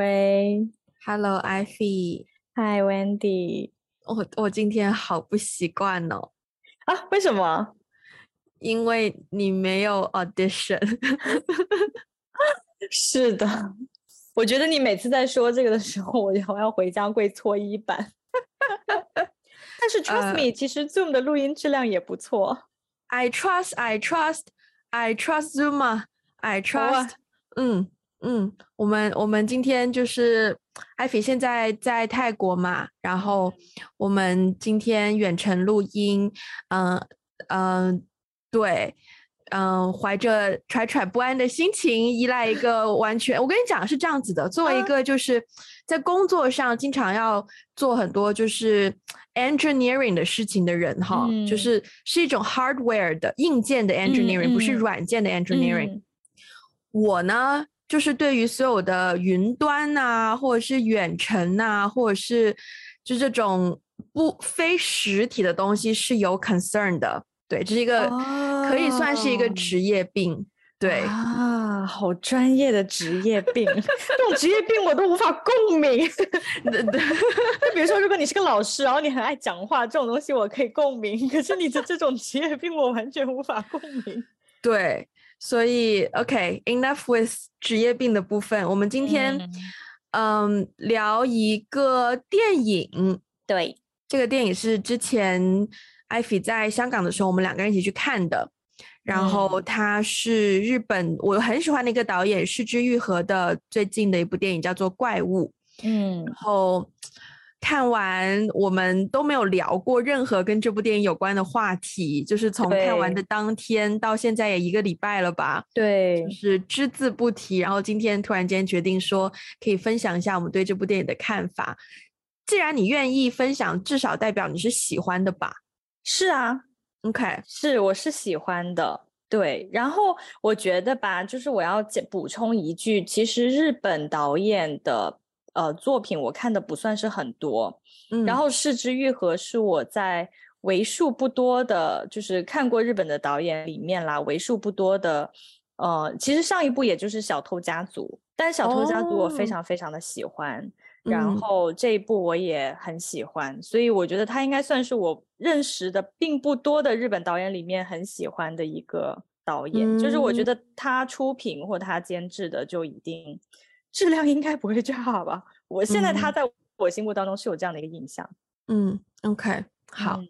喂，Hello Ivy，Hi Wendy，我我今天好不习惯哦。啊，为什么？因为你没有 audition。是的，我觉得你每次在说这个的时候，我我要回家跪搓衣板。但是 trust me，、uh, 其实 Zoom 的录音质量也不错。I trust, I trust, I trust Zoom. I trust、oh, 嗯。嗯，我们我们今天就是艾菲现在在泰国嘛，然后我们今天远程录音，嗯、呃、嗯、呃，对，嗯、呃，怀着惴惴不安的心情，依赖一个完全，我跟你讲是这样子的，作为一个就是在工作上经常要做很多就是 engineering 的事情的人哈，嗯、就是是一种 hardware 的硬件的 engineering，、嗯、不是软件的 engineering，、嗯、我呢。就是对于所有的云端啊，或者是远程啊，或者是就这种不非实体的东西是有 concern 的。对，这是一个、oh, 可以算是一个职业病。对啊，好专业的职业病，这种职业病我都无法共鸣。对比如说，如果你是个老师，然后你很爱讲话，这种东西我可以共鸣。可是你的这种职业病，我完全无法共鸣。对。所以，OK，enough、okay, with 职业病的部分。我们今天，嗯，嗯，聊一个电影。对，这个电影是之前艾菲在香港的时候，我们两个人一起去看的。然后它是日本，我很喜欢的一个导演是枝裕和的最近的一部电影，叫做《怪物》。嗯，然后。看完，我们都没有聊过任何跟这部电影有关的话题，就是从看完的当天到现在也一个礼拜了吧？对，就是只字不提。然后今天突然间决定说，可以分享一下我们对这部电影的看法。既然你愿意分享，至少代表你是喜欢的吧？是啊，OK，是，我是喜欢的。对，然后我觉得吧，就是我要补充一句，其实日本导演的。呃，作品我看的不算是很多，嗯，然后是枝裕和是我在为数不多的，就是看过日本的导演里面啦，为数不多的，呃，其实上一部也就是《小偷家族》，但《小偷家族》我非常非常的喜欢，哦，然后这一部我也很喜欢，嗯，所以我觉得他应该算是我认识的并不多的日本导演里面很喜欢的一个导演，嗯，就是我觉得他出品或他监制的就一定。质量应该不会差吧？我现在他在我心目当中是有这样的一个印象。嗯，OK，好，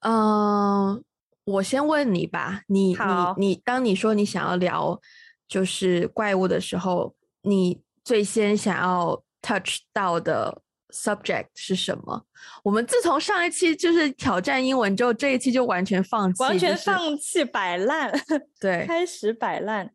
嗯、呃，我先问你吧，你你你，当你说你想要聊就是怪物的时候，你最先想要 touch 到的 subject 是什么？我们自从上一期就是挑战英文之后，这一期就完全放弃，完全放弃摆烂，对，开始摆烂。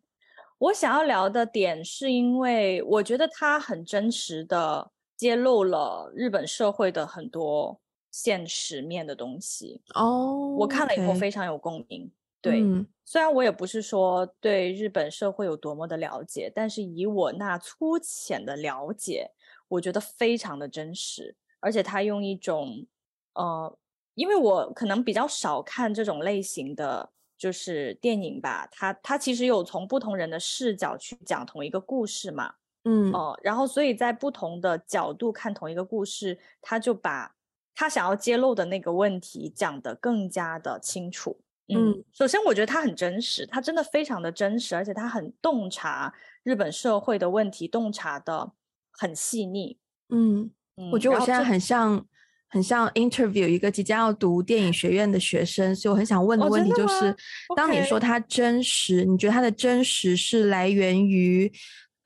我想要聊的点是因为我觉得它很真实的揭露了日本社会的很多现实面的东西哦，oh, 我看了以后非常有共鸣。对，嗯，虽然我也不是说对日本社会有多么的了解，但是以我那粗浅的了解，我觉得非常的真实，而且他用一种呃，因为我可能比较少看这种类型的。就是电影吧，它它其实有从不同人的视角去讲同一个故事嘛，嗯哦、呃，然后所以在不同的角度看同一个故事，他就把他想要揭露的那个问题讲得更加的清楚。嗯，嗯首先我觉得他很真实，他真的非常的真实，而且他很洞察日本社会的问题，洞察的很细腻。嗯，嗯我觉得我现在很像。很像 interview 一个即将要读电影学院的学生，所以我很想问的问题就是：当你说它真实，你觉得它的真实是来源于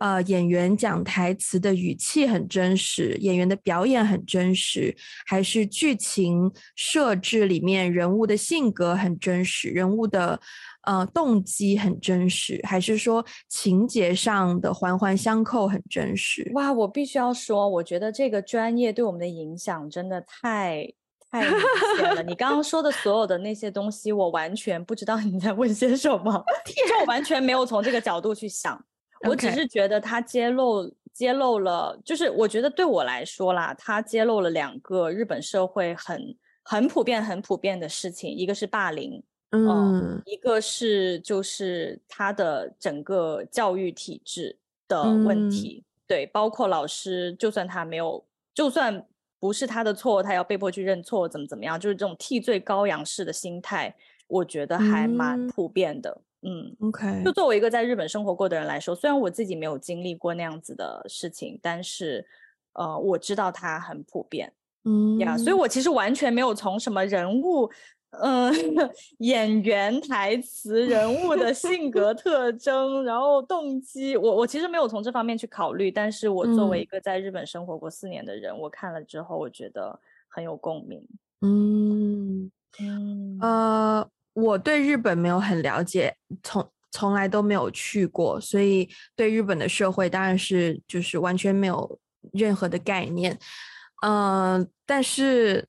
呃演员讲台词的语气很真实，演员的表演很真实，还是剧情设置里面人物的性格很真实，人物的？呃，动机很真实，还是说情节上的环环相扣很真实？哇，我必须要说，我觉得这个专业对我们的影响真的太太明显了。你刚刚说的所有的那些东西，我完全不知道你在问些什么，就我完全没有从这个角度去想。我只是觉得他揭露揭露了，就是我觉得对我来说啦，他揭露了两个日本社会很很普遍、很普遍的事情，一个是霸凌。嗯、呃，一个是就是他的整个教育体制的问题，嗯、对，包括老师，就算他没有，就算不是他的错，他要被迫去认错，怎么怎么样，就是这种替罪羔羊式的心态，我觉得还蛮普遍的。嗯，嗯，OK。就作为一个在日本生活过的人来说，虽然我自己没有经历过那样子的事情，但是呃，我知道它很普遍。嗯呀，所以我其实完全没有从什么人物。嗯，演员台词、人物的性格 特征，然后动机，我我其实没有从这方面去考虑。但是我作为一个在日本生活过四年的人，嗯、我看了之后，我觉得很有共鸣。嗯嗯呃，我对日本没有很了解，从从来都没有去过，所以对日本的社会当然是就是完全没有任何的概念。嗯、呃，但是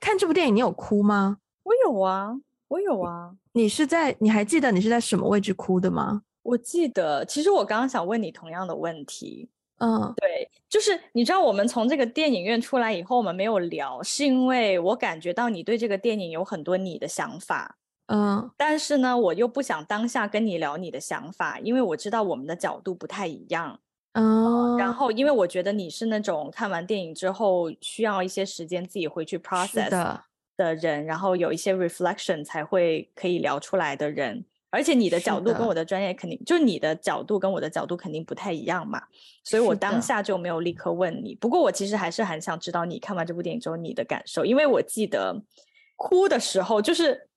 看这部电影，你有哭吗？我有啊，我有啊。你是在，你还记得你是在什么位置哭的吗？我记得，其实我刚刚想问你同样的问题。嗯，对，就是你知道，我们从这个电影院出来以后，我们没有聊，是因为我感觉到你对这个电影有很多你的想法。嗯，但是呢，我又不想当下跟你聊你的想法，因为我知道我们的角度不太一样。嗯，然后因为我觉得你是那种看完电影之后需要一些时间自己回去 process 的。的人，然后有一些 reflection 才会可以聊出来的人，而且你的角度跟我的专业肯定，就是你的角度跟我的角度肯定不太一样嘛，所以我当下就没有立刻问你。不过我其实还是很想知道你看完这部电影之后你的感受，因为我记得哭的时候就是。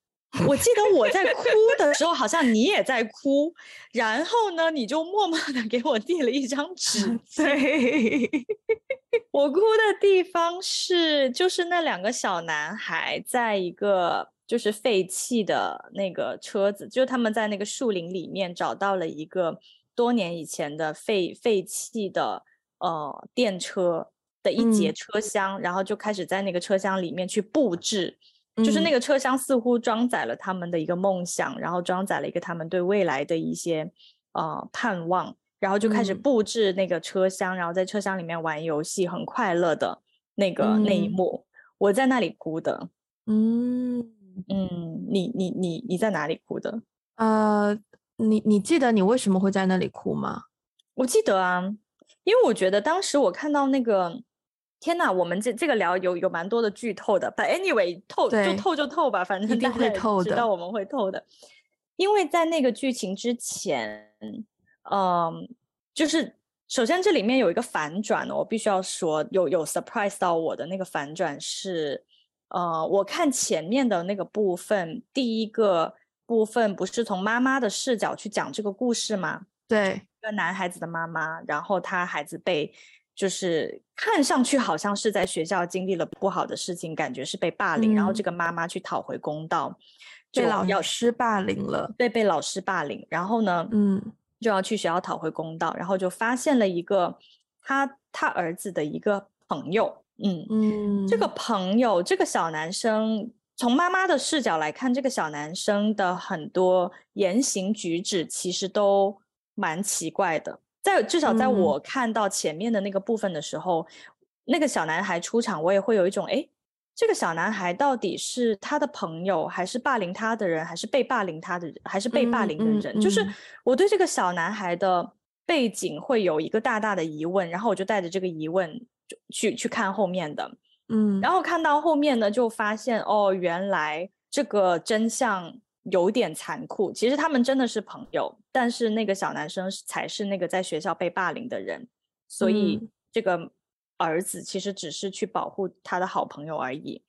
我记得我在哭的时候，好像你也在哭，然后呢，你就默默的给我递了一张纸。对，我哭的地方是，就是那两个小男孩在一个就是废弃的那个车子，就他们在那个树林里面找到了一个多年以前的废废弃的呃电车的一节车厢，嗯，然后就开始在那个车厢里面去布置。就是那个车厢似乎装载了他们的一个梦想，嗯、然后装载了一个他们对未来的一些呃盼望，然后就开始布置那个车厢，嗯、然后在车厢里面玩游戏，很快乐的那个、嗯、那一幕，我在那里哭的。嗯嗯，你你你你在哪里哭的？呃，你你记得你为什么会在那里哭吗？我记得啊，因为我觉得当时我看到那个。天呐，我们这这个聊有有蛮多的剧透的，But anyway，透就透就透吧，反正大家知道我们会透的。因为在那个剧情之前，嗯，就是首先这里面有一个反转，我必须要说，有有 surprise 到我的那个反转是，呃，我看前面的那个部分，第一个部分不是从妈妈的视角去讲这个故事吗？对，一个男孩子的妈妈，然后他孩子被。就是看上去好像是在学校经历了不好的事情，感觉是被霸凌，嗯、然后这个妈妈去讨回公道，被老师霸凌了，对，被老师霸凌，然后呢，嗯，就要去学校讨回公道，然后就发现了一个他他儿子的一个朋友，嗯嗯，这个朋友这个小男生，从妈妈的视角来看，这个小男生的很多言行举止其实都蛮奇怪的。在至少在我看到前面的那个部分的时候，嗯、那个小男孩出场，我也会有一种，哎，这个小男孩到底是他的朋友，还是霸凌他的人，还是被霸凌他的人，还是被霸凌的人？嗯嗯嗯、就是我对这个小男孩的背景会有一个大大的疑问，然后我就带着这个疑问去去看后面的，嗯，然后看到后面呢，就发现哦，原来这个真相。有点残酷，其实他们真的是朋友，但是那个小男生才是那个在学校被霸凌的人，所以这个儿子其实只是去保护他的好朋友而已。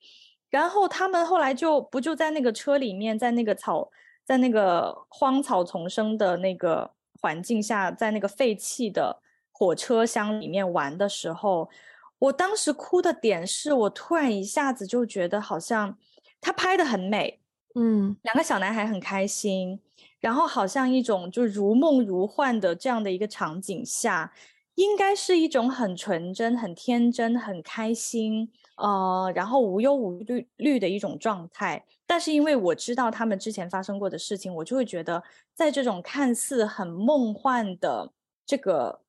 然后他们后来就不就在那个车里面，在那个草，在那个荒草丛生的那个环境下，在那个废弃的火车厢里面玩的时候，我当时哭的点是我突然一下子就觉得好像他拍的很美。嗯，两个小男孩很开心，然后好像一种就如梦如幻的这样的一个场景下，应该是一种很纯真、很天真、很开心，呃，然后无忧无虑虑的一种状态。但是因为我知道他们之前发生过的事情，我就会觉得，在这种看似很梦幻的这个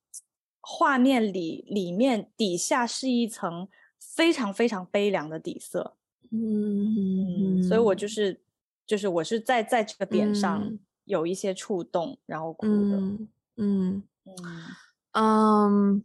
画面里，里面底下是一层非常非常悲凉的底色。嗯，嗯，所以我就是。就是我是在在这个点上有一些触动，嗯、然后哭的。嗯嗯嗯，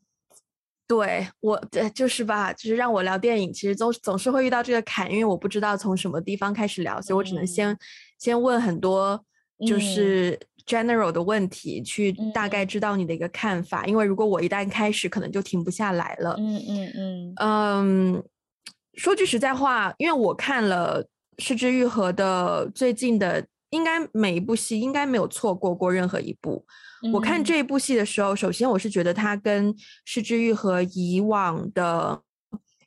对我，对，就是吧，就是让我聊电影，其实总总是会遇到这个坎，因为我不知道从什么地方开始聊，所以我只能先、嗯、先问很多就是 general 的问题，嗯、去大概知道你的一个看法。嗯、因为如果我一旦开始，可能就停不下来了。嗯嗯嗯嗯，说句实在话，因为我看了失之愈合的最近的，应该每一部戏应该没有错过过任何一部。我看这一部戏的时候，首先我是觉得它跟失之愈和以往的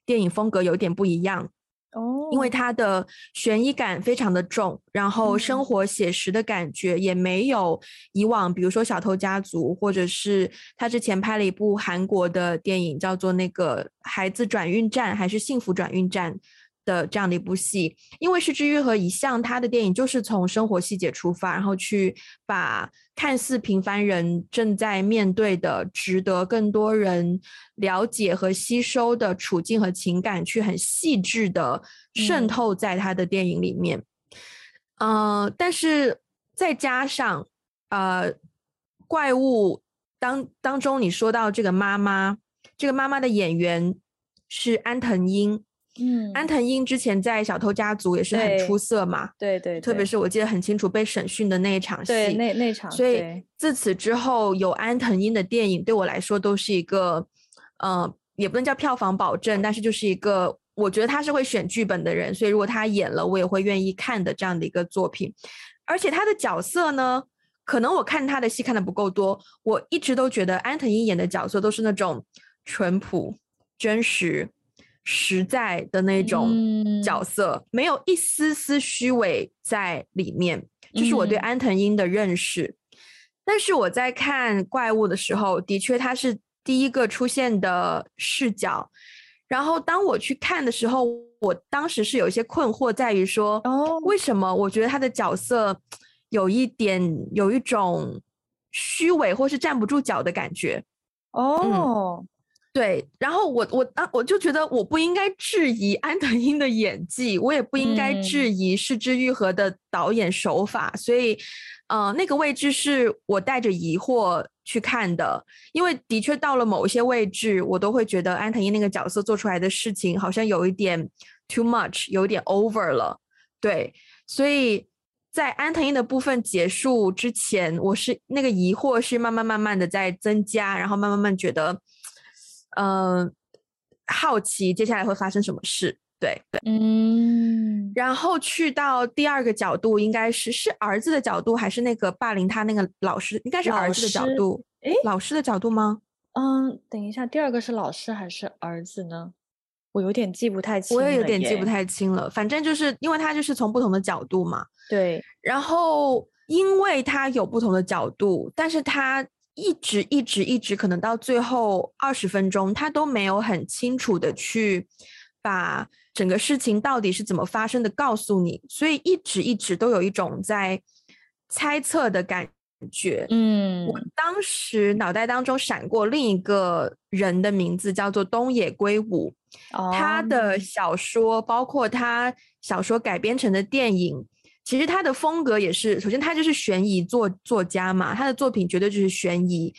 电影风格有点不一样哦，因为它的悬疑感非常的重，然后生活写实的感觉也没有以往，比如说《小偷家族》，或者是他之前拍了一部韩国的电影，叫做那个《孩子转运站》还是《幸福转运站》。的这样的一部戏，因为是枝裕和一向他的电影就是从生活细节出发，然后去把看似平凡人正在面对的、值得更多人了解和吸收的处境和情感，去很细致的渗透在他的电影里面。嗯、呃，但是再加上呃，怪物当当中你说到这个妈妈，这个妈妈的演员是安藤樱。嗯，安藤英之前在《小偷家族》也是很出色嘛，对对，对，特别是我记得很清楚被审讯的那一场戏，对那那场，所以自此之后有安藤英的电影对我来说都是一个，呃，也不能叫票房保证，但是就是一个我觉得他是会选剧本的人，所以如果他演了，我也会愿意看的这样的一个作品。而且他的角色呢，可能我看他的戏看的不够多，我一直都觉得安藤英演的角色都是那种淳朴、真实。实在的那种角色，嗯、没有一丝丝虚伪在里面，这、就是我对安藤英的认识。嗯、但是我在看怪物的时候，的确他是第一个出现的视角。然后当我去看的时候，我当时是有一些困惑，在于说，哦，为什么我觉得他的角色有一点有一种虚伪或是站不住脚的感觉？哦。嗯对，然后我我啊，我就觉得我不应该质疑安藤英的演技，我也不应该质疑是之愈合的导演手法，嗯、所以，呃，那个位置是我带着疑惑去看的，因为的确到了某一些位置，我都会觉得安藤英那个角色做出来的事情好像有一点 too much，有一点 over 了，对，所以在安藤英的部分结束之前，我是那个疑惑是慢慢慢慢的在增加，然后慢慢慢觉得。嗯、呃，好奇接下来会发生什么事？对对，嗯，然后去到第二个角度，应该是是儿子的角度，还是那个霸凌他那个老师？应该是儿子的角度。诶，老师的角度吗？嗯，等一下，第二个是老师还是儿子呢？我有点记不太清，我也有点记不太清了。反正就是因为他就是从不同的角度嘛。对，然后因为他有不同的角度，但是他。一直一直一直，可能到最后二十分钟，他都没有很清楚的去把整个事情到底是怎么发生的告诉你，所以一直一直都有一种在猜测的感觉。嗯，我当时脑袋当中闪过另一个人的名字，叫做东野圭吾，哦，他的小说包括他小说改编成的电影。其实他的风格也是，首先他就是悬疑作作家嘛，他的作品绝对就是悬疑，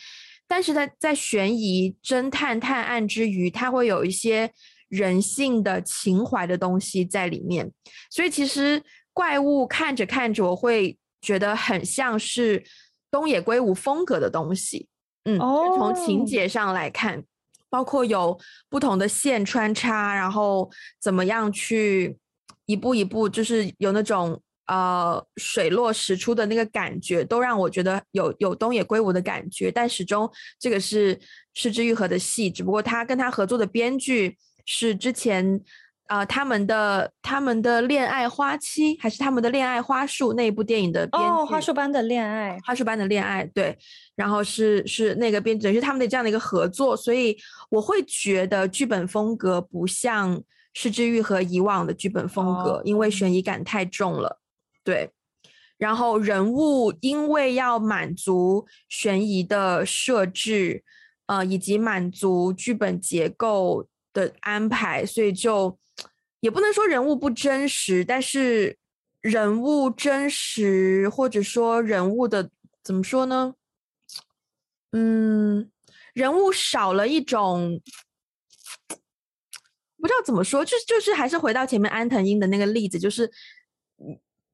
但是他在悬疑、侦探、探案之余，他会有一些人性的情怀的东西在里面，所以其实怪物看着看着，我会觉得很像是东野圭吾风格的东西，嗯，从情节上来看，包括有不同的线穿插，然后怎么样去一步一步，就是有那种。呃，水落石出的那个感觉，都让我觉得有有东野圭吾的感觉。但始终这个是是枝裕和的戏，只不过他跟他合作的编剧是之前呃他们的他们的恋爱花期还是他们的恋爱花束那一部电影的编剧。哦，花束般的恋爱，花束般的恋爱，对。然后是是那个编剧，等于是他们的这样的一个合作，所以我会觉得剧本风格不像是枝裕和以往的剧本风格，哦，因为悬疑感太重了。对，然后人物因为要满足悬疑的设置，呃，以及满足剧本结构的安排，所以就也不能说人物不真实，但是人物真实或者说人物的怎么说呢？嗯，人物少了一种不知道怎么说，就就是还是回到前面安藤樱的那个例子，就是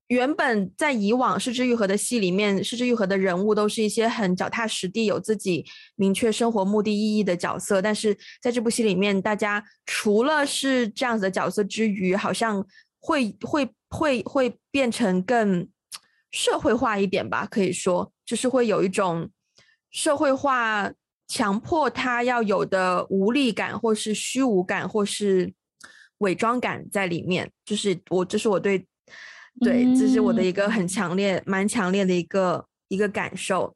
原本在以往是枝裕和的戏里面，是枝裕和的人物都是一些很脚踏实地、有自己明确生活目的意义的角色，但是在这部戏里面，大家除了是这样子的角色之余，好像会会会会变成更社会化一点吧，可以说就是会有一种社会化。强迫他要有的无力感，或是虚无感，或是伪装感在里面，就是我，这是我对，对，这是我的一个很强烈、蛮强烈的一个一个感受。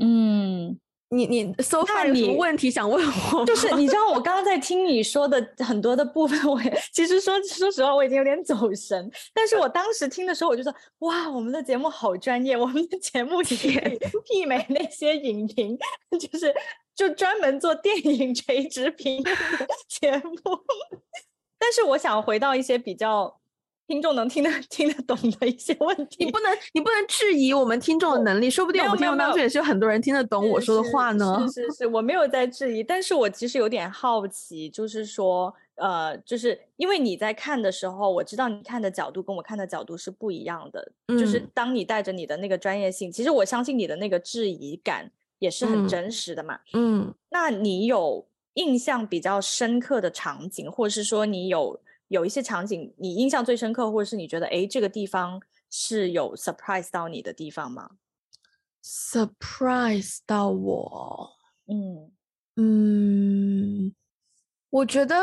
嗯。你你 so far 有什么问题想问我？就是 你知道我刚刚在听你说的很多的部分，我也其实说说实话，我已经有点走神。但是我当时听的时候，我就说哇，我们的节目好专业，我们的节目也媲美那些影评，就是就专门做电影垂直评论的节目。但是我想回到一些比较。听众能听得 听得懂的一些问题，你不能你不能质疑我们听众的能力，说不定我们听众当中也是有很多人听得懂我说的话呢。是是是，是，我没有在质疑，但是我其实有点好奇，就是说，呃，就是因为你在看的时候，我知道你看的角度跟我看的角度是不一样的，嗯、就是当你带着你的那个专业性，其实我相信你的那个质疑感也是很真实的嘛。嗯，嗯，那你有印象比较深刻的场景，或者是说你有？有一些场景你印象最深刻，或者是你觉得哎，这个地方是有 surprise 到你的地方吗？surprise 到我，嗯嗯，我觉得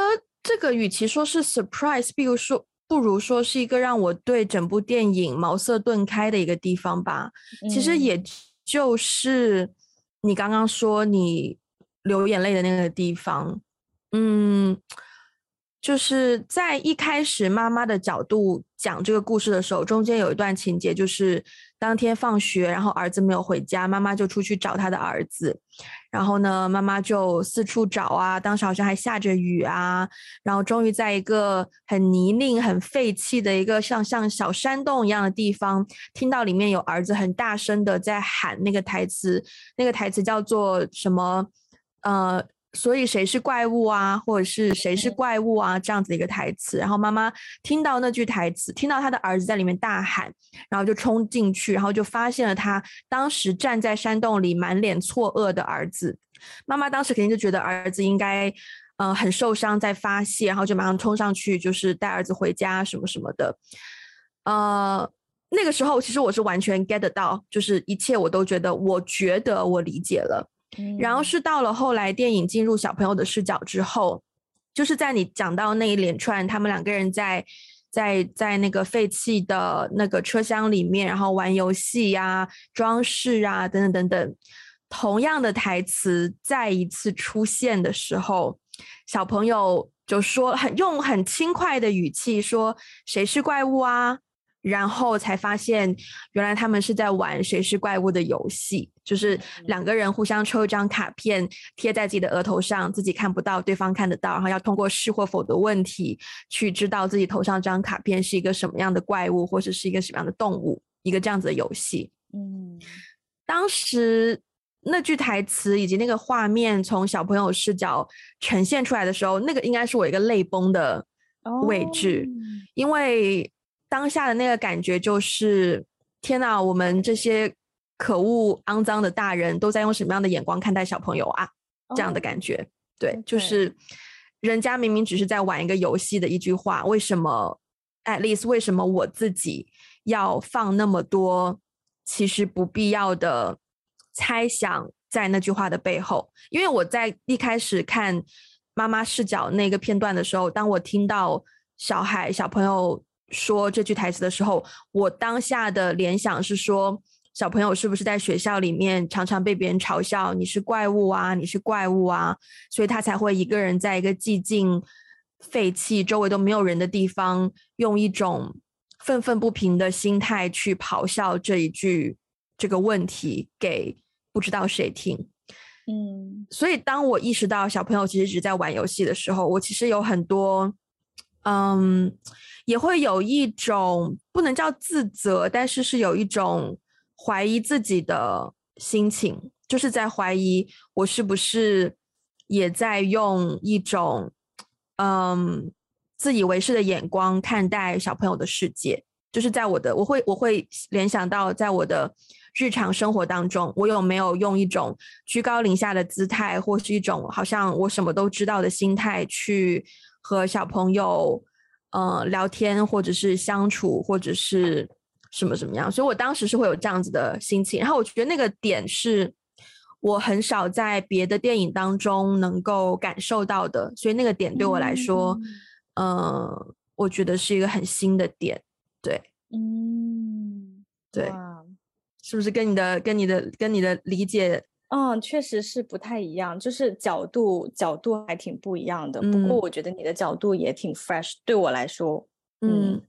这个与其说是 surprise，比如说不如说是一个让我对整部电影茅塞顿开的一个地方吧。嗯、其实也就是你刚刚说你流眼泪的那个地方，嗯。就是在一开始妈妈的角度讲这个故事的时候，中间有一段情节，就是当天放学，然后儿子没有回家，妈妈就出去找他的儿子，然后呢，妈妈就四处找啊，当时好像还下着雨啊，然后终于在一个很泥泞、很废弃的一个像像小山洞一样的地方，听到里面有儿子很大声的在喊那个台词，那个台词叫做什么？呃。所以谁是怪物啊，或者是谁是怪物啊？这样子的一个台词，然后妈妈听到那句台词，听到他的儿子在里面大喊，然后就冲进去，然后就发现了他当时站在山洞里满脸错愕的儿子。妈妈当时肯定就觉得儿子应该，呃，很受伤，在发泄，然后就马上冲上去，就是带儿子回家什么什么的。呃，那个时候其实我是完全 get 到，就是一切我都觉得，我觉得我理解了。然后是到了后来，电影进入小朋友的视角之后，就是在你讲到那一连串他们两个人在在在那个废弃的那个车厢里面，然后玩游戏呀、装饰啊等等等等，同样的台词再一次出现的时候，小朋友就说很用很轻快的语气说：“谁是怪物啊？”然后才发现，原来他们是在玩谁是怪物的游戏，就是两个人互相抽一张卡片贴在自己的额头上，自己看不到，对方看得到，然后要通过是或否的问题去知道自己头上这张卡片是一个什么样的怪物，或者是一个什么样的动物，一个这样子的游戏。嗯，当时那句台词以及那个画面从小朋友视角呈现出来的时候，那个应该是我一个泪崩的位置，哦、因为。当下的那个感觉就是，天哪！我们这些可恶、肮脏的大人都在用什么样的眼光看待小朋友啊？这样的感觉，oh, 对，就是人家明明只是在玩一个游戏的一句话，为什么？At least，为什么我自己要放那么多其实不必要的猜想在那句话的背后？因为我在一开始看妈妈视角那个片段的时候，当我听到小孩、小朋友。说这句台词的时候，我当下的联想是说，小朋友是不是在学校里面常常被别人嘲笑，你是怪物啊，你是怪物啊，所以他才会一个人在一个寂静、废弃、周围都没有人的地方，用一种愤愤不平的心态去咆哮这一句这个问题给不知道谁听。嗯，所以当我意识到小朋友其实只是在玩游戏的时候，我其实有很多，嗯。也会有一种不能叫自责，但是是有一种怀疑自己的心情，就是在怀疑我是不是也在用一种嗯自以为是的眼光看待小朋友的世界，就是在我的我会我会联想到在我的日常生活当中，我有没有用一种居高临下的姿态，或是一种好像我什么都知道的心态去和小朋友呃聊天，或者是相处，或者是什么什么样，所以我当时是会有这样子的心情。然后我觉得那个点是我很少在别的电影当中能够感受到的，所以那个点对我来说。嗯我觉得是一个很新的点，对，嗯，对，是不是跟你的、跟你的、跟你的理解，嗯，确实是不太一样，就是角度角度还挺不一样的。嗯、不过我觉得你的角度也挺 fresh，对我来说，嗯，嗯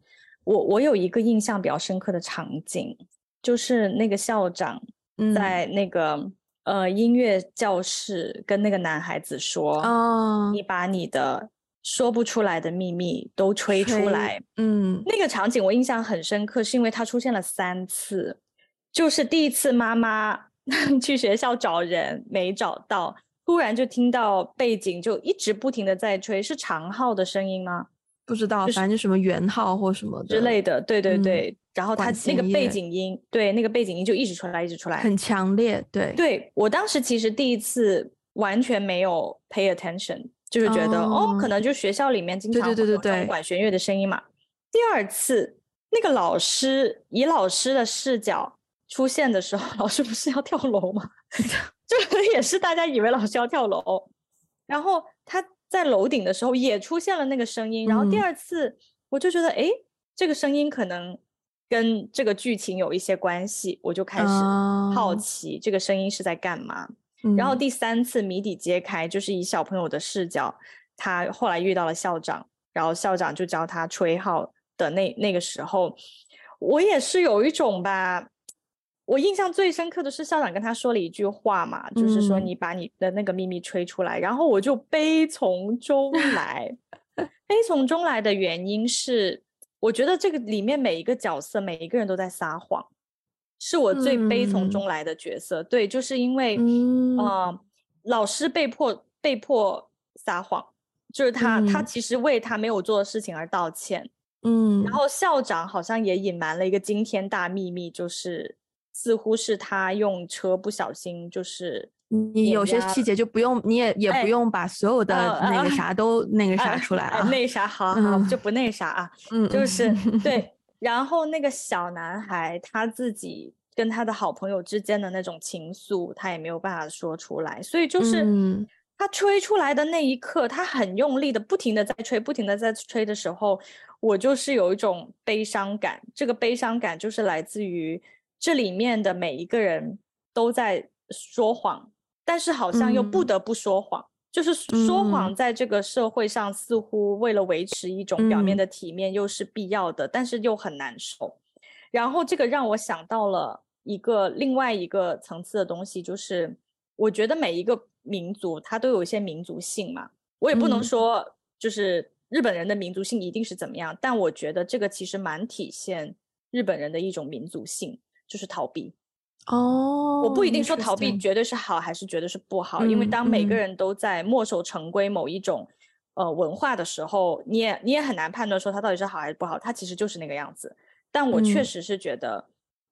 我我有一个印象比较深刻的场景，就是那个校长在那个、嗯、呃音乐教室跟那个男孩子说，哦，你把你的。说不出来的秘密都吹出来，嗯，那个场景我印象很深刻，是因为它出现了三次，就是第一次妈妈 去学校找人没找到，突然就听到背景就一直不停的在吹，是长号的声音吗？不知道，就是、反正就什么圆号或什么之类的，对对对，嗯、然后他那个背景音，对，那个背景音就一直出来，一直出来，很强烈，对，对我当时其实第一次完全没有 pay attention。就是觉得哦，哦，可能就学校里面经常会有管弦乐的声音嘛。第二次那个老师以老师的视角出现的时候，老师不是要跳楼吗？就可能也是大家以为老师要跳楼，然后他在楼顶的时候也出现了那个声音。然后第二次我就觉得，哎、嗯，这个声音可能跟这个剧情有一些关系，我就开始好奇这个声音是在干嘛。然后第三次谜底揭开，就是以小朋友的视角，他后来遇到了校长，然后校长就教他吹号的那那个时候，我也是有一种吧，我印象最深刻的是校长跟他说了一句话嘛，就是说你把你的那个秘密吹出来，然后我就悲从中 来，悲从中来的原因是，我觉得这个里面每一个角色，每一个人都在撒谎。是我最悲从中来的角色，嗯、对，就是因为，嗯、呃，老师被迫被迫撒谎，就是他、嗯、他其实为他没有做的事情而道歉，嗯，然后校长好像也隐瞒了一个惊天大秘密，就是似乎是他用车不小心，就是你有些细节就不用，你也也不用把所有的那个啥都那个啥出来啊，那啥好好、嗯、就不那啥啊，嗯，就是对。然后那个小男孩他自己跟他的好朋友之间的那种情愫，他也没有办法说出来，所以就是他吹出来的那一刻，他很用力的，不停的在吹，不停的在吹的时候，我就是有一种悲伤感。这个悲伤感就是来自于这里面的每一个人都在说谎，但是好像又不得不说谎。嗯就是说谎，在这个社会上，似乎为了维持一种表面的体面，又是必要的，嗯，但是又很难受。然后这个让我想到了一个另外一个层次的东西，就是我觉得每一个民族它都有一些民族性嘛。我也不能说就是日本人的民族性一定是怎么样，但我觉得这个其实蛮体现日本人的一种民族性，就是逃避。哦、oh，我不一定说逃避绝对是好，还是绝对是不好，嗯，因为当每个人都在墨守成规某一种，嗯、呃文化的时候，你也你也很难判断说它到底是好还是不好，它其实就是那个样子。但我确实是觉得，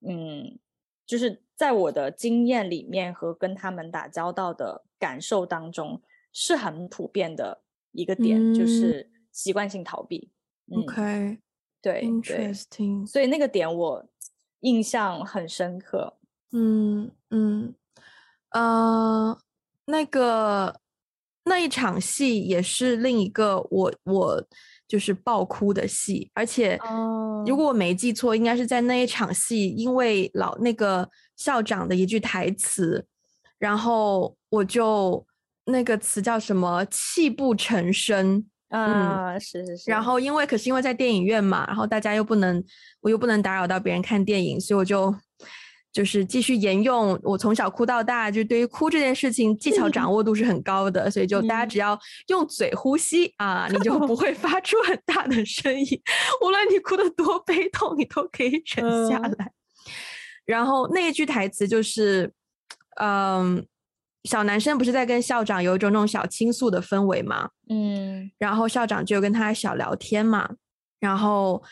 嗯，嗯就是在我的经验里面和跟他们打交道的感受当中，是很普遍的一个点，嗯、就是习惯性逃避。OK，嗯、对，Interesting。所以那个点我印象很深刻。嗯嗯，呃，那个那一场戏也是另一个我我就是爆哭的戏，而且如果我没记错，应该是在那一场戏，因为老那个校长的一句台词，然后我就那个词叫什么“泣不成声”啊，嗯，是是是，然后因为可是因为在电影院嘛，然后大家又不能，我又不能打扰到别人看电影，所以我就。就是继续沿用我从小哭到大，就对于哭这件事情技巧掌握度是很高的，所以就大家只要用嘴呼吸啊，你就不会 发出很大的声音，无论你哭得多悲痛，你都可以忍下来。然后那一句台词就是，嗯，小男生不是在跟校长有一种那种小倾诉的氛围嘛，嗯，然后校长就跟他小聊天嘛，然后，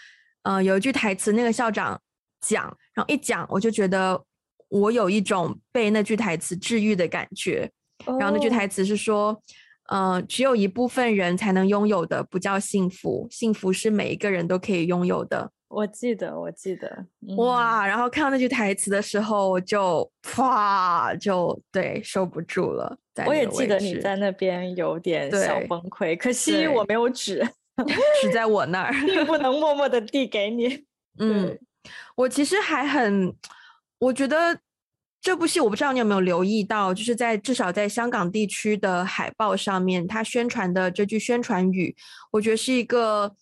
呃，有一句台词，那个校长讲，然后一讲，我就觉得我有一种被那句台词治愈的感觉。然后那句台词是说，呃，只有一部分人才能拥有的不叫幸福，幸福是每一个人都可以拥有的。我记得，我记得，嗯、哇！然后看到那句台词的时候，我就啪，就对，受不住了。我也记得你在那边有点小崩溃，可惜我没有纸，纸在我那儿，并不能 默默的递给你。嗯，我其实还很，我觉得这部戏，我不知道你有没有留意到，就是在至少在香港地区的海报上面，它宣传的这句宣传语，我觉得是一个，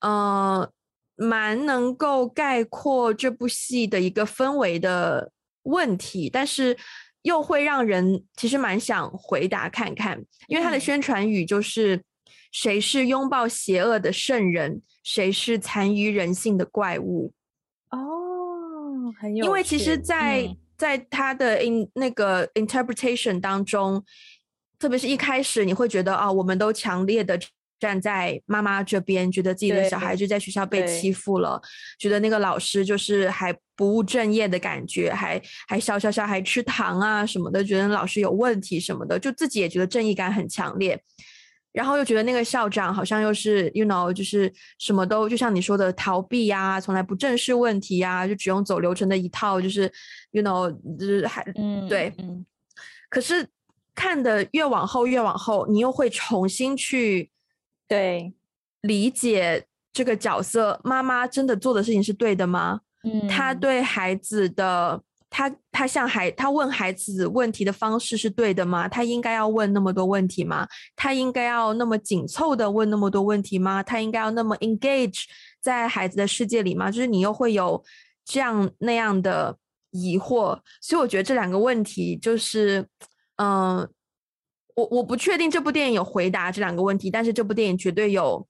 嗯、呃。蛮能够概括这部戏的一个氛围的问题，但是又会让人其实蛮想回答看看，因为它的宣传语就是“谁是拥抱邪恶的圣人，谁是残余人性的怪物”。哦，很有。因为其实在，在在他的 in 那个 interpretation 当中，特别是一开始，你会觉得啊、哦，我们都强烈的。站在妈妈这边，觉得自己的小孩就在学校被欺负了，觉得那个老师就是还不务正业的感觉，还还笑笑笑，还吃糖啊什么的，觉得老师有问题什么的，就自己也觉得正义感很强烈，然后又觉得那个校长好像又是，you know，就是什么都就像你说的逃避呀、啊，从来不正视问题呀、啊，就只用走流程的一套，就是，you know，就是还，嗯，对，嗯，可是看的越往后越往后，你又会重新去。对，理解这个角色，妈妈真的做的事情是对的吗？嗯，她对孩子的，她她向孩，她问孩子问题的方式是对的吗？她应该要问那么多问题吗？她应该要那么紧凑的问那么多问题吗？她应该要那么 engage 在孩子的世界里吗？就是你又会有这样那样的疑惑，所以我觉得这两个问题就是，嗯、呃。我我不确定这部电影有回答这两个问题，但是这部电影绝对有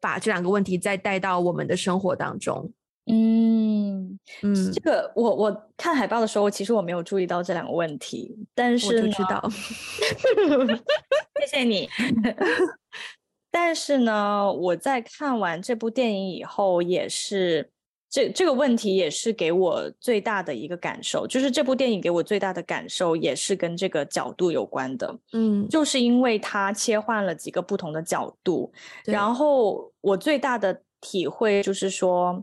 把这两个问题再带到我们的生活当中。嗯嗯，这个我我看海报的时候，其实我没有注意到这两个问题，但是我就知道，谢谢你。但是呢，我在看完这部电影以后，也是。这这个问题也是给我最大的一个感受，就是这部电影给我最大的感受也是跟这个角度有关的，嗯，就是因为它切换了几个不同的角度，然后我最大的体会就是说，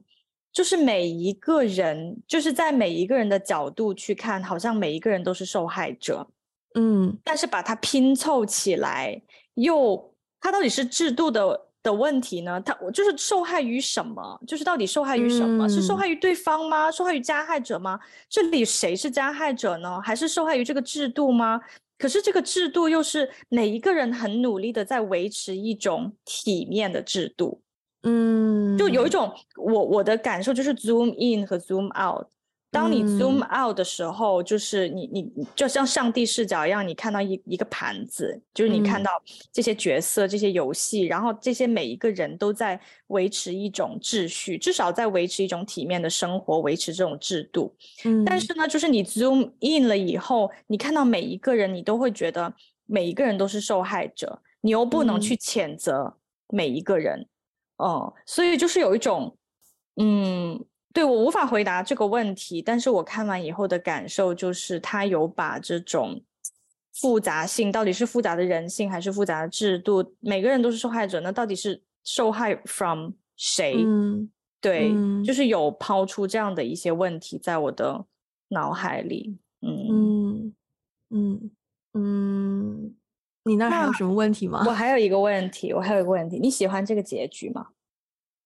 就是每一个人，就是在每一个人的角度去看，好像每一个人都是受害者，嗯，但是把它拼凑起来，又它到底是制度的。的问题呢？他我就是受害于什么？就是到底受害于什么？嗯、是受害于对方吗？受害于加害者吗？这里谁是加害者呢？还是受害于这个制度吗？可是这个制度又是每一个人很努力的在维持一种体面的制度。嗯，就有一种我我的感受就是 zoom in 和 zoom out。当你 zoom out 的时候，嗯、就是你你就像上帝视角一样，你看到一一个盘子，就是你看到这些角色、嗯、这些游戏，然后这些每一个人都在维持一种秩序，至少在维持一种体面的生活，维持这种制度。嗯，但是呢，就是你 zoom in 了以后，你看到每一个人，你都会觉得每一个人都是受害者，你又不能去谴责每一个人。哦、嗯嗯，所以就是有一种，嗯。对，我无法回答这个问题，但是我看完以后的感受就是，他有把这种复杂性，到底是复杂的人性还是复杂的制度，每个人都是受害者，那到底是受害 from 谁？嗯，对，嗯，就是有抛出这样的一些问题在我的脑海里。嗯嗯嗯嗯，你那还有什么问题吗？我还有一个问题，我还有一个问题，你喜欢这个结局吗？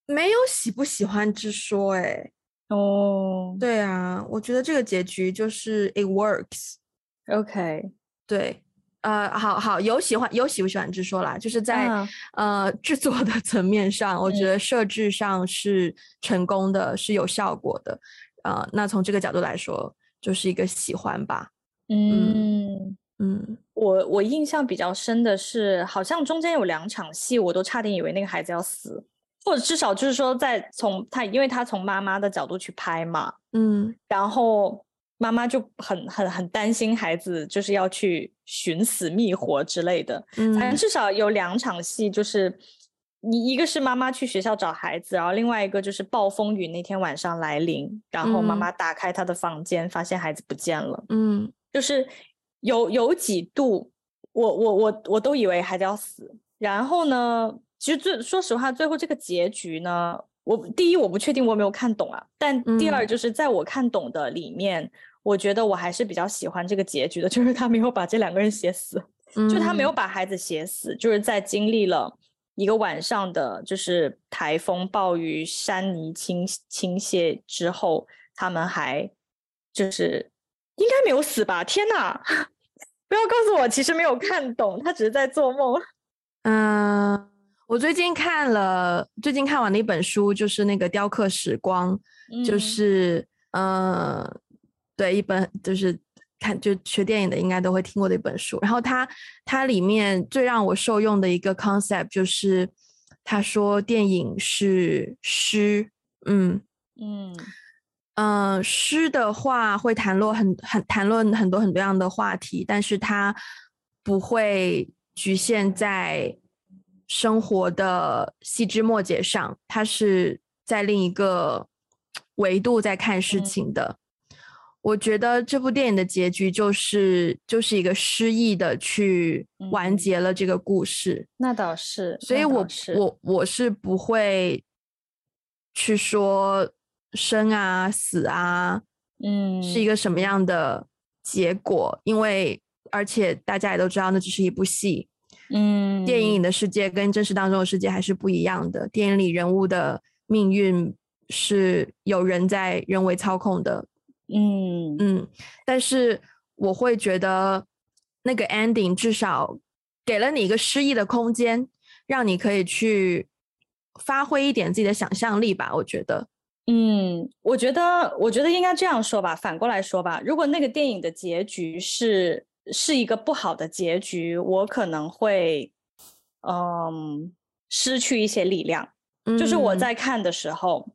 没有喜不喜欢之说，哎。哦、oh，对啊，我觉得这个结局就是 it works，OK，okay. 对，呃，好好有喜欢有喜不喜欢之说啦，就是在、uh. 呃制作的 层面上，我觉得设置上是成功的，是有效果的，呃，那从这个角度来说，就是一个喜欢吧。嗯嗯，我我印象比较深的是，好像中间有两场戏，我都差点以为那个孩子要死。或者至少就是说，在从他，因为他从妈妈的角度去拍嘛，嗯，然后妈妈就很很很担心孩子，就是要去寻死觅活之类的。嗯，反正至少有两场戏，就是一一个是妈妈去学校找孩子，然后另外一个就是暴风雨那天晚上来临，然后妈妈打开她的房间，嗯，发现孩子不见了。嗯，就是有有几度，我我我我都以为孩子要死。然后呢，其实最说实话，最后这个结局呢，我第一我不确定我没有看懂啊，但第二就是在我看懂的里面。嗯我觉得我还是比较喜欢这个结局的，就是他没有把这两个人写死，嗯，就他没有把孩子写死，就是在经历了一个晚上的就是台风、暴雨、山泥倾倾泻之后，他们还就是应该没有死吧？天哪！不要告诉我，其实没有看懂，他只是在做梦。嗯，我最近看了，最近看完的一本书，就是那个《雕刻时光》，嗯，就是嗯。呃对，一本就是看就学电影的应该都会听过的一本书，然后它它里面最让我受用的一个 concept 就是，他说电影是诗，嗯嗯。嗯、呃，诗的话会谈论很很谈论很多很多样的话题，但是它不会局限在生活的细枝末节上，他是在另一个维度在看事情的。嗯我觉得这部电影的结局就是就是一个失意的去完结了这个故事。嗯、那倒是，所以我我我是不会去说生啊死啊，嗯，是一个什么样的结果，因为而且大家也都知道，那只是一部戏，嗯，电影里的世界跟真实当中的世界还是不一样的。电影里人物的命运是有人在人为操控的。嗯嗯，但是我会觉得那个 ending 至少给了你一个诗意的空间，让你可以去发挥一点自己的想象力吧。我觉得，嗯，我觉得，我觉得应该这样说吧。反过来说吧，如果那个电影的结局是是一个不好的结局，我可能会嗯失去一些力量。就是我在看的时候，嗯，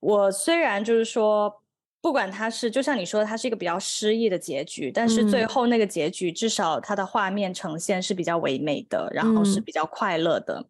我虽然就是说。不管它是，就像你说的，它是一个比较诗意的结局，但是最后那个结局，至少它的画面呈现是比较唯美的，然后是比较快乐的。嗯、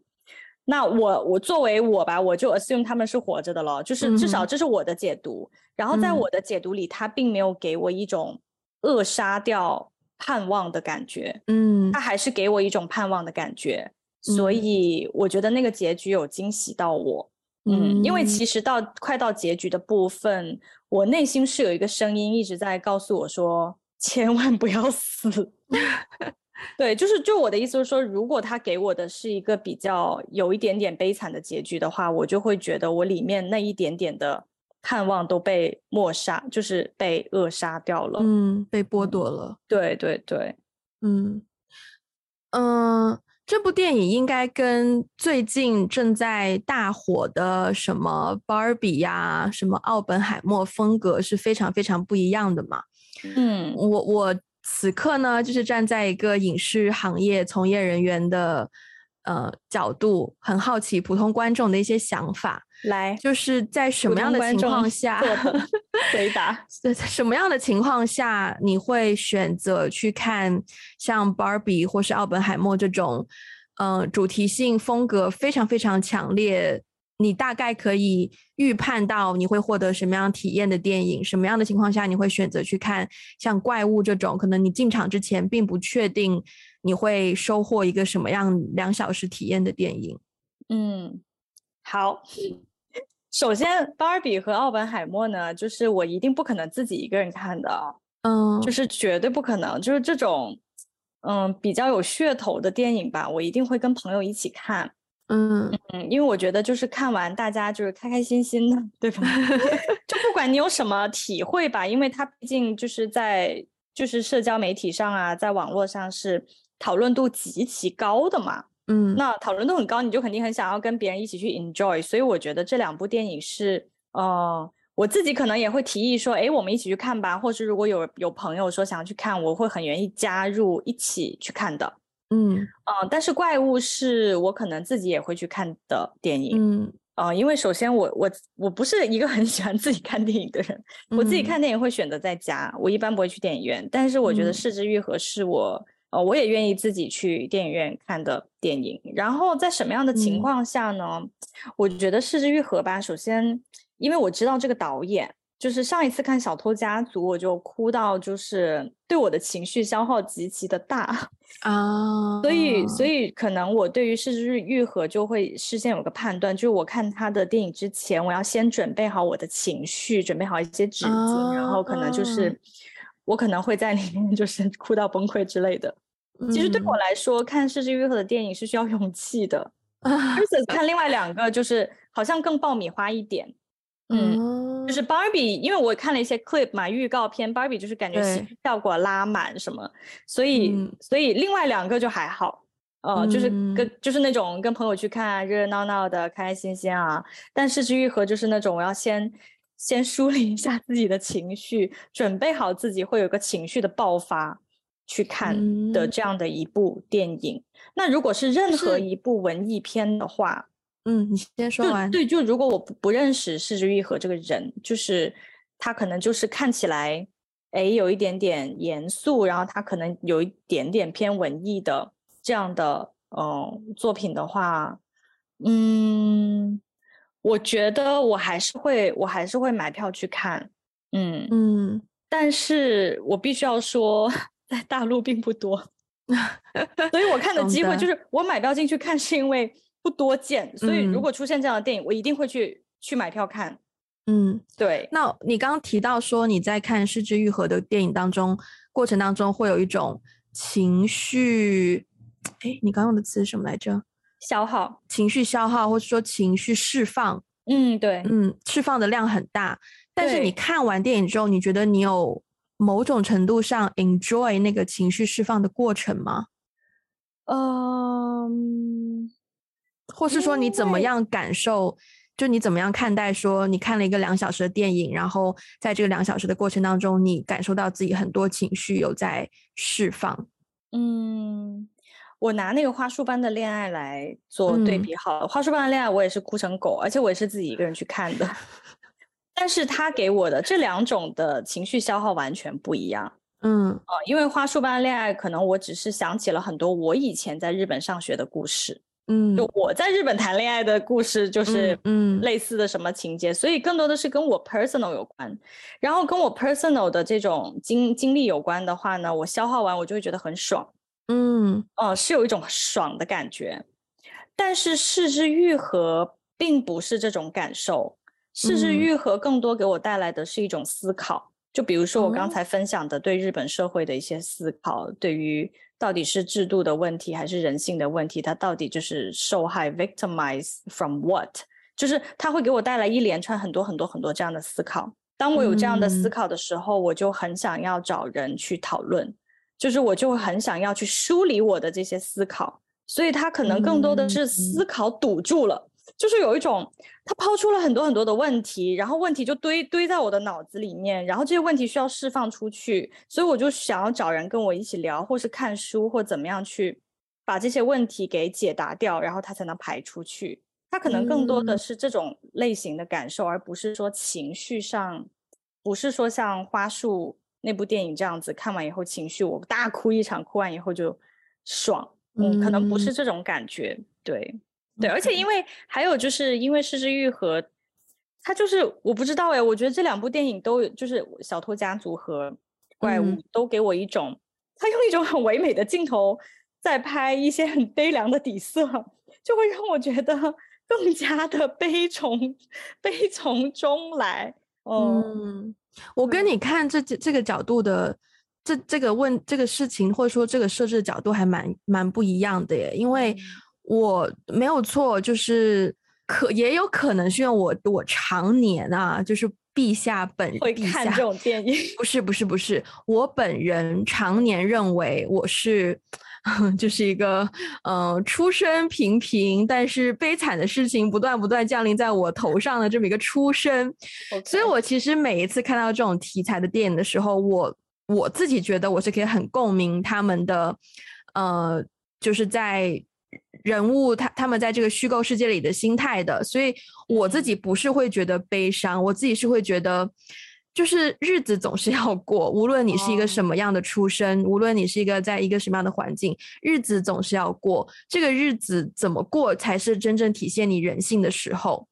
那我我作为我吧，我就 assume 他们是活着的了，就是至少这是我的解读。嗯、然后在我的解读里，它并没有给我一种扼杀掉盼望的感觉，嗯，他还是给我一种盼望的感觉，所以我觉得那个结局有惊喜到我。嗯，因为其实到快到结局的部分，我内心是有一个声音一直在告诉我说，千万不要死。对，就是就我的意思是说，如果他给我的是一个比较有一点点悲惨的结局的话，我就会觉得我里面那一点点的盼望都被抹杀，就是被扼杀掉了，嗯，被剥夺了。对对对，嗯嗯。呃这部电影应该跟最近正在大火的什么 Barbie 呀、什么奥本海默风格是非常非常不一样的嘛。嗯，我我此刻呢，就是站在一个影视行业从业人员的呃角度，很好奇普通观众的一些想法。来，就是在什么样的情况下 回答？在什么样的情况下你会选择去看像 Barbie 或是奥本海默这种，呃，主题性风格非常非常强烈，你大概可以预判到你会获得什么样体验的电影？什么样的情况下你会选择去看像怪物这种？可能你进场之前并不确定你会收获一个什么样两小时体验的电影。嗯，好。首先，芭比和奥本海默呢，就是我一定不可能自己一个人看的，嗯，就是绝对不可能，就是这种，嗯，比较有噱头的电影吧，我一定会跟朋友一起看，嗯嗯，因为我觉得就是看完大家就是开开心心的，对吧？就不管你有什么体会吧，因为它毕竟就是在就是社交媒体上啊，在网络上是讨论度极其高的嘛。嗯，那讨论度很高，你就肯定很想要跟别人一起去 enjoy，所以我觉得这两部电影是，呃，我自己可能也会提议说，哎，我们一起去看吧，或是如果有有朋友说想要去看，我会很愿意加入一起去看的。嗯，呃，但是怪物是我可能自己也会去看的电影。嗯啊、呃，因为首先我我我不是一个很喜欢自己看电影的人，嗯、我自己看电影会选择在家，我一般不会去电影院。但是我觉得《是枝裕和》是我、嗯、呃，我也愿意自己去电影院看的电影。然后在什么样的情况下呢？嗯、我觉得《失之愈合》吧，首先因为我知道这个导演。就是上一次看《小偷家族》，我就哭到，就是对我的情绪消耗极其的大啊，所以所以可能我对于失之愈合就会事先有个判断，就是我看他的电影之前，我要先准备好我的情绪，准备好一些纸巾，然后可能就是我可能会在里面 就是哭到崩溃之类的。其实对我来说，看是枝裕和的电影是需要勇气的，而且看另外两个就是好像更爆米花一点。嗯，就是 Barbie，因为我看了一些 clip 嘛，预告片，Barbie 就是感觉效果拉满什么，所以、嗯、所以另外两个就还好，呃，嗯、就是跟就是那种跟朋友去看啊热热闹闹的，开开心心啊。但是之愈合就是那种我要先先梳理一下自己的情绪，准备好自己会有个情绪的爆发去看的这样的一部电影。嗯、那如果是任何一部文艺片的话。嗯，你先说完。对，就如果我不不认识是枝裕和这个人，就是他可能就是看起来，哎，有一点点严肃，然后他可能有一点点偏文艺的这样的嗯作品的话，嗯，我觉得我还是会，我还是会买票去看，嗯嗯，但是我必须要说，在大陆并不多，所以我看的机会就是我买票进去看是因为。不多见，所以如果出现这样的电影，嗯、我一定会去去买票看。嗯，对。那你刚刚提到说你在看失之愈合的电影当中过程当中会有一种情绪，哎，你刚刚用的词是什么来着？消耗，情绪消耗，或者说情绪释放。嗯，对，嗯，释放的量很大。但是你看完电影之后，你觉得你有某种程度上 enjoy 那个情绪释放的过程吗？嗯。或是说你怎么样感受？就你怎么样看待？说你看了一个两小时的电影，然后在这个两小时的过程当中，你感受到自己很多情绪有在释放。嗯，我拿那个花束般的恋爱来做对比好了。嗯、花束般的恋爱我也是哭成狗，而且我也是自己一个人去看的。但是他给我的这两种的情绪消耗完全不一样。嗯，呃，因为花束般的恋爱，可能我只是想起了很多我以前在日本上学的故事。嗯，就我在日本谈恋爱的故事，就是嗯类似的什么情节，嗯嗯、所以更多的是跟我 personal 有关。然后跟我 personal 的这种经经历有关的话呢，我消耗完我就会觉得很爽，嗯，哦、呃，是有一种爽的感觉。但是是枝裕和并不是这种感受，是枝裕和更多给我带来的是一种思考。就比如说我刚才分享的对日本社会的一些思考，对于。到底是制度的问题还是人性的问题？它到底就是受害 （victimize from what）？就是它会给我带来一连串很多很多很多这样的思考。当我有这样的思考的时候，嗯、我就很想要找人去讨论，就是我就会很想要去梳理我的这些思考。所以他可能更多的是思考堵住了。嗯就是有一种，他抛出了很多很多的问题，然后问题就堆堆在我的脑子里面，然后这些问题需要释放出去，所以我就想要找人跟我一起聊，或是看书，或怎么样去把这些问题给解答掉，然后他才能排出去。他可能更多的是这种类型的感受，嗯、而不是说情绪上，不是说像花束那部电影这样子，看完以后情绪我大哭一场，哭完以后就爽，嗯，可能不是这种感觉，对。对，而且因为还有就是因为失之愈合》，它就是我不知道哎，我觉得这两部电影都有，就是《小偷家族》和《怪物》都给我一种，嗯、他用一种很唯美的镜头在拍一些很悲凉的底色，就会让我觉得更加的悲从悲从中来。嗯，嗯我跟你看这这这个角度的这这个问这个事情，或者说这个设置的角度还蛮蛮不一样的耶，因为。嗯。我没有错，就是可也有可能是因为我我常年啊，就是陛下本会看这种电影，不是不是不是，我本人常年认为我是，就是一个呃出身平平，但是悲惨的事情不断不断降临在我头上的这么一个出身，Okay. 所以我其实每一次看到这种题材的电影的时候，我我自己觉得我是可以很共鸣他们的，呃，就是在。人物他他们在这个虚构世界里的心态的，所以我自己不是会觉得悲伤，我自己是会觉得，就是日子总是要过，无论你是一个什么样的出身，无论你是一个在一个什么样的环境，日子总是要过。这个日子怎么过才是真正体现你人性的时候，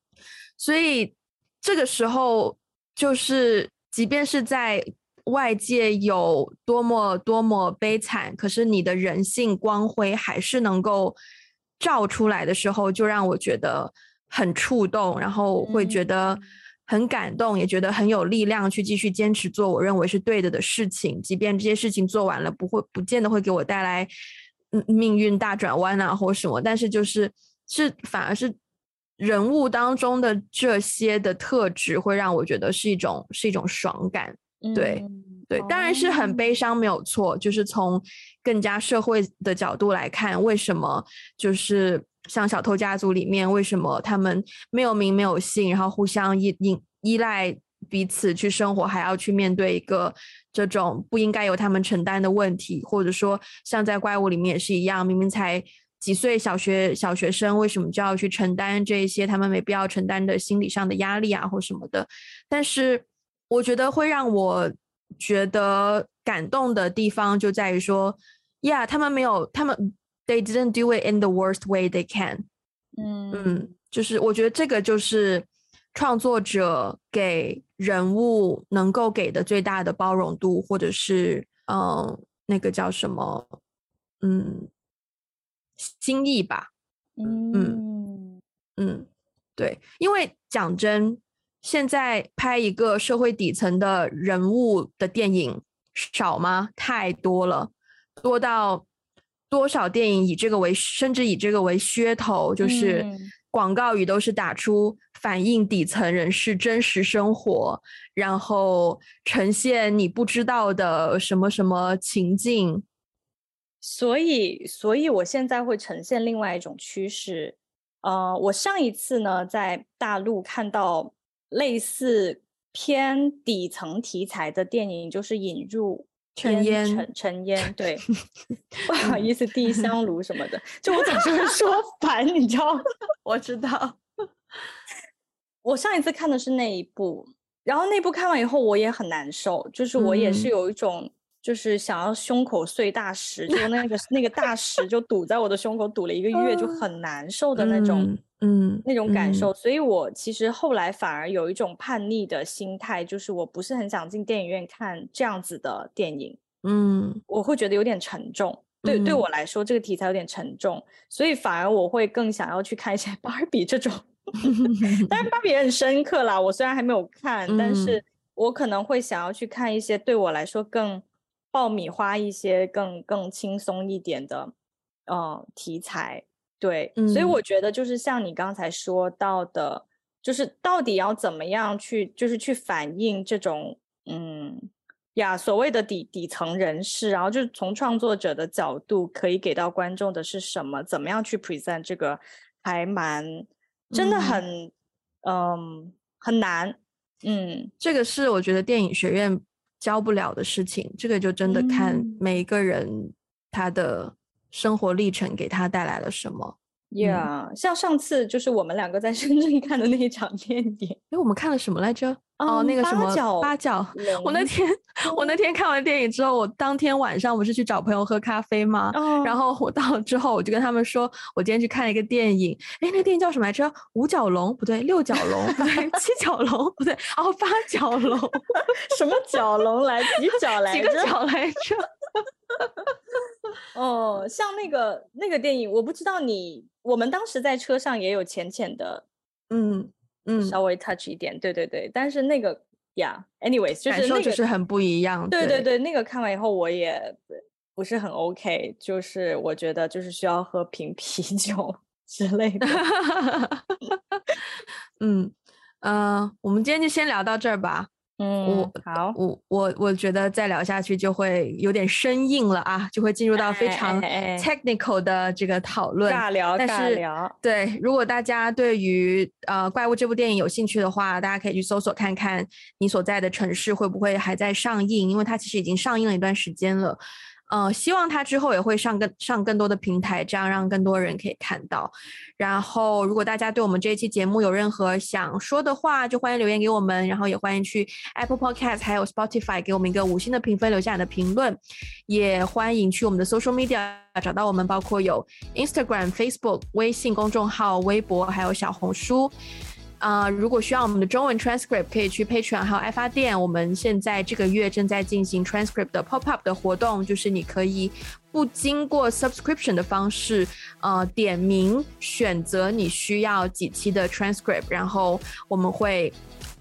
所以这个时候就是，即便是在。外界有多么多么悲惨，可是你的人性光辉还是能够照出来的时候，就让我觉得很触动，然后会觉得很感动，也觉得很有力量去继续坚持做我认为是对的的事情，即便这些事情做完了，不会不见得会给我带来命运大转弯啊或什么，但是就是是反而是人物当中的这些的特质，会让我觉得是一种是一种爽感。对，对，当然是很悲伤，没有错。就是从更加社会的角度来看，为什么就是像小偷家族里面，为什么他们没有名没有姓，然后互相依依依赖彼此去生活，还要去面对一个这种不应该由他们承担的问题，或者说像在怪物里面也是一样，明明才几岁小学小学生，为什么就要去承担这些他们没必要承担的心理上的压力啊，或什么的？但是。我觉得会让我觉得感动的地方就在于说，Yeah，他们没有，他们 They didn't do it in the worst way they can。嗯嗯，就是我觉得这个就是创作者给人物能够给的最大的包容度，或者是嗯，那个叫什么，嗯，心意吧。嗯嗯嗯，对，因为讲真。现在拍一个社会底层的人物的电影少吗？太多了，多到多少电影以这个为，甚至以这个为噱头，就是广告语都是打出反映底层人士真实生活，然后呈现你不知道的什么什么情境。所以，所以我现在会呈现另外一种趋势。呃，我上一次呢，在大陆看到。类似偏底层题材的电影，就是引入尘烟，尘尘烟。对，不好意思，地香炉什么的，就我总是会说烦，你知道？我知道。我上一次看的是那一部，然后那部看完以后，我也很难受，就是我也是有一种，就是想要胸口碎大石，嗯、就那个 那个大石就堵在我的胸口，堵了一个月，就很难受的那种。嗯嗯，那种感受，嗯，所以我其实后来反而有一种叛逆的心态，就是我不是很想进电影院看这样子的电影。嗯，我会觉得有点沉重，对，对我来说这个题材有点沉重，所以反而我会更想要去看一些 芭比这种。但是芭比也很深刻啦，我虽然还没有看，嗯，但是我可能会想要去看一些对我来说更爆米花一些、更更轻松一点的，呃，题材。对，所以我觉得就是像你刚才说到的，嗯、就是到底要怎么样去，就是去反映这种，嗯呀，所谓的底底层人士，然后就是从创作者的角度可以给到观众的是什么？怎么样去 present 这个，还蛮真的很，嗯，嗯，很难，嗯，这个是我觉得电影学院教不了的事情，这个就真的看每一个人他的。生活历程给他带来了什么？Yeah，、嗯、像上次就是我们两个在深圳看的那一场电影，哎，我们看了什么来着？哦，那个什么八角。八角。我那天我那天看完电影之后，我当天晚上不是去找朋友喝咖啡吗？哦、然后我到了之后，我就跟他们说，我今天去看了一个电影。哎，那个电影叫什么来着？五角龙不对，六角龙不对，七角龙不对，哦八角龙，什么角龙来？几角来着？几个角来着？哦，像那个那个电影，我不知道你，我们当时在车上也有浅浅的，嗯嗯，稍。微 touch 一点，对对对，但是那个呀，anyways，就是那个就是很不一样，对对对，那个看完以后我也不是很 OK，就是我觉得就是需要喝瓶 啤酒之类的，嗯 嗯、呃，我们今天就先聊到这儿吧。嗯，我好，我我我觉得再聊下去就会有点生硬了啊，就会进入到非常 technical 的这个讨论。尬聊，但是尬聊。对，如果大家对于呃怪物这部电影有兴趣的话，大家可以去搜索看看你所在的城市会不会还在上映，因为它其实已经上映了一段时间了。呃，希望它之后也会上更上更多的平台，这样让更多人可以看到。然后，如果大家对我们这一期节目有任何想说的话，就欢迎留言给我们。然后也欢迎去 Apple Podcast 还有 Spotify 给我们一个五星的评分，留下你的评论。也欢迎去我们的 Social Media 找到我们，包括有 Instagram、Facebook、微信公众号、微博，还有小红书。啊、呃，如果需要我们的中文 transcript，可以去 Patreon 还有爱发电。我们现在这个月正在进行 transcript 的 pop up 的活动，就是你可以不经过 subscription 的方式，呃，点名选择你需要几期的 transcript，然后我们会，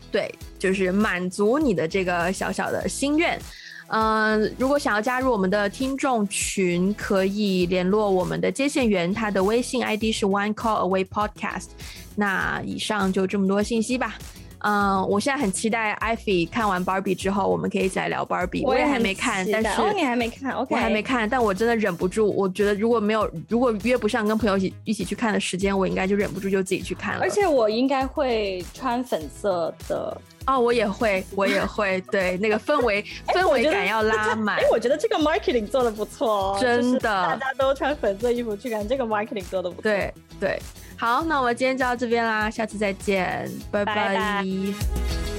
对，就是满足你的这个小小的心愿。嗯、呃，如果想要加入我们的听众群，可以联络我们的接线员，他的微信 ID 是 One Call Away Podcast。那以上就这么多信息吧。嗯，我现在很期待艾菲看完 Barbie 之后，我们可以一起来聊 Barbie。我也还没看，但是、哦、你还没看，OK，我还没看，但我真的忍不住。我觉得如果没有，如果约不上跟朋友一起一起去看的时间，我应该就忍不住就自己去看了。而且我应该会穿粉色的。哦，我也会，我也会。对，那个氛围 氛围感要拉 满。哎，我觉得这个 marketing 做的不错哦，真的，大家都穿粉色衣服去看，这个 marketing 做的不错。对对。好，那我们今天就到这边啦，下次再见，拜拜。拜拜。